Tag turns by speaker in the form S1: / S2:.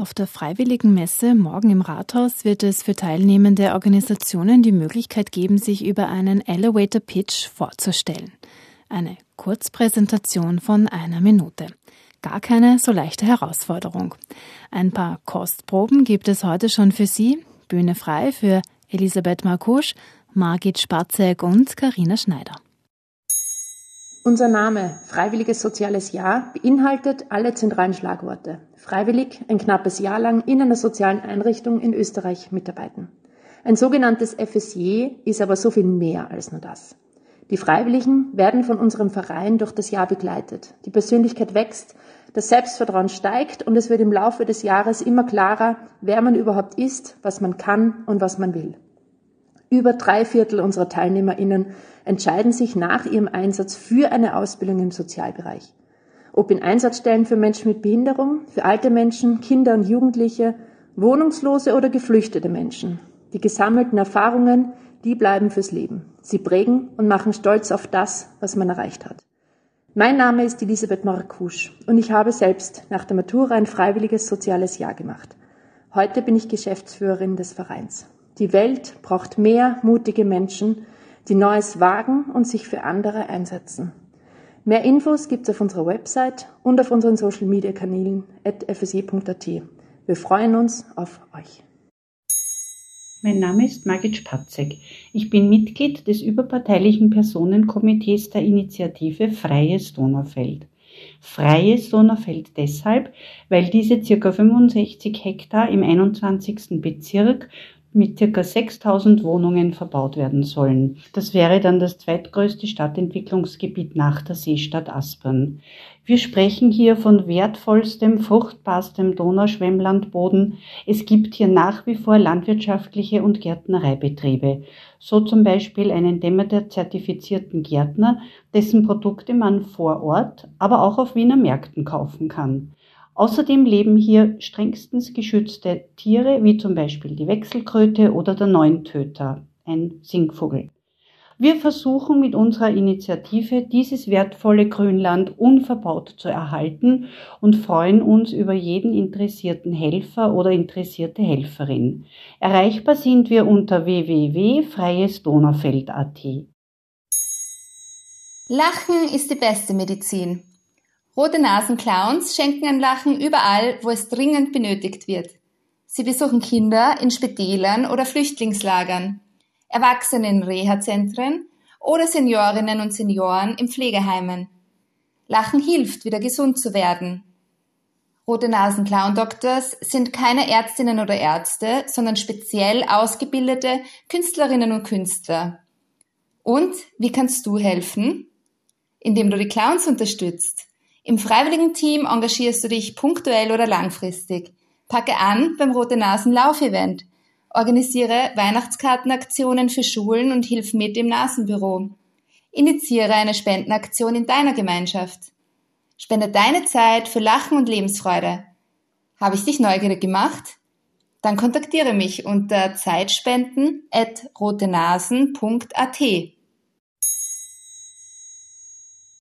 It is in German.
S1: Auf der Freiwilligen Messe morgen im Rathaus wird es für teilnehmende Organisationen die Möglichkeit geben, sich über einen Elevator Pitch vorzustellen. Eine Kurzpräsentation von einer Minute. Gar keine so leichte Herausforderung. Ein paar Kostproben gibt es heute schon für Sie. Bühne frei für Elisabeth Markusch, Margit Spatzek und Karina Schneider.
S2: Unser Name Freiwilliges Soziales Jahr beinhaltet alle zentralen Schlagworte. Freiwillig ein knappes Jahr lang in einer sozialen Einrichtung in Österreich mitarbeiten. Ein sogenanntes FSJ ist aber so viel mehr als nur das. Die Freiwilligen werden von unserem Verein durch das Jahr begleitet. Die Persönlichkeit wächst, das Selbstvertrauen steigt und es wird im Laufe des Jahres immer klarer, wer man überhaupt ist, was man kann und was man will. Über drei Viertel unserer TeilnehmerInnen entscheiden sich nach ihrem Einsatz für eine Ausbildung im Sozialbereich. Ob in Einsatzstellen für Menschen mit Behinderung, für alte Menschen, Kinder und Jugendliche, Wohnungslose oder geflüchtete Menschen. Die gesammelten Erfahrungen, die bleiben fürs Leben. Sie prägen und machen stolz auf das, was man erreicht hat. Mein Name ist Elisabeth Maracusch und ich habe selbst nach der Matura ein freiwilliges soziales Jahr gemacht. Heute bin ich Geschäftsführerin des Vereins. Die Welt braucht mehr mutige Menschen, die Neues wagen und sich für andere einsetzen. Mehr Infos gibt's auf unserer Website und auf unseren Social Media Kanälen at fse.at. Wir freuen uns auf euch.
S3: Mein Name ist Margit Spatzek. Ich bin Mitglied des überparteilichen Personenkomitees der Initiative Freies Donaufeld. Freies Donaufeld deshalb, weil diese ca. 65 Hektar im 21. Bezirk mit circa 6000 Wohnungen verbaut werden sollen. Das wäre dann das zweitgrößte Stadtentwicklungsgebiet nach der Seestadt Aspern. Wir sprechen hier von wertvollstem, fruchtbarstem Donauschwemmlandboden. Es gibt hier nach wie vor landwirtschaftliche und Gärtnereibetriebe. So zum Beispiel einen Demeter-zertifizierten Gärtner, dessen Produkte man vor Ort, aber auch auf Wiener Märkten kaufen kann. Außerdem leben hier strengstens geschützte Tiere, wie zum Beispiel die Wechselkröte oder der Neuntöter, ein Singvogel. Wir versuchen mit unserer Initiative dieses wertvolle Grünland unverbaut zu erhalten und freuen uns über jeden interessierten Helfer oder interessierte Helferin. Erreichbar sind wir unter www.freiesdonaufeld.at.
S4: Lachen ist die beste Medizin. Rote Nasen-Clowns schenken ein Lachen überall, wo es dringend benötigt wird. Sie besuchen Kinder in Spitälern oder Flüchtlingslagern, Erwachsene in Reha-Zentren oder Seniorinnen und Senioren in Pflegeheimen. Lachen hilft, wieder gesund zu werden. Rote Nasen Clown Doctors sind keine Ärztinnen oder Ärzte, sondern speziell ausgebildete Künstlerinnen und Künstler. Und wie kannst du helfen? Indem du die Clowns unterstützt. Im freiwilligen Team engagierst du dich punktuell oder langfristig. Packe an beim Rote Nasen Laufevent. Organisiere Weihnachtskartenaktionen für Schulen und hilf mit im Nasenbüro. Initiiere eine Spendenaktion in deiner Gemeinschaft. Spende deine Zeit für Lachen und Lebensfreude. Habe ich dich neugierig gemacht? Dann kontaktiere mich unter zeitspenden@rotenasen.at.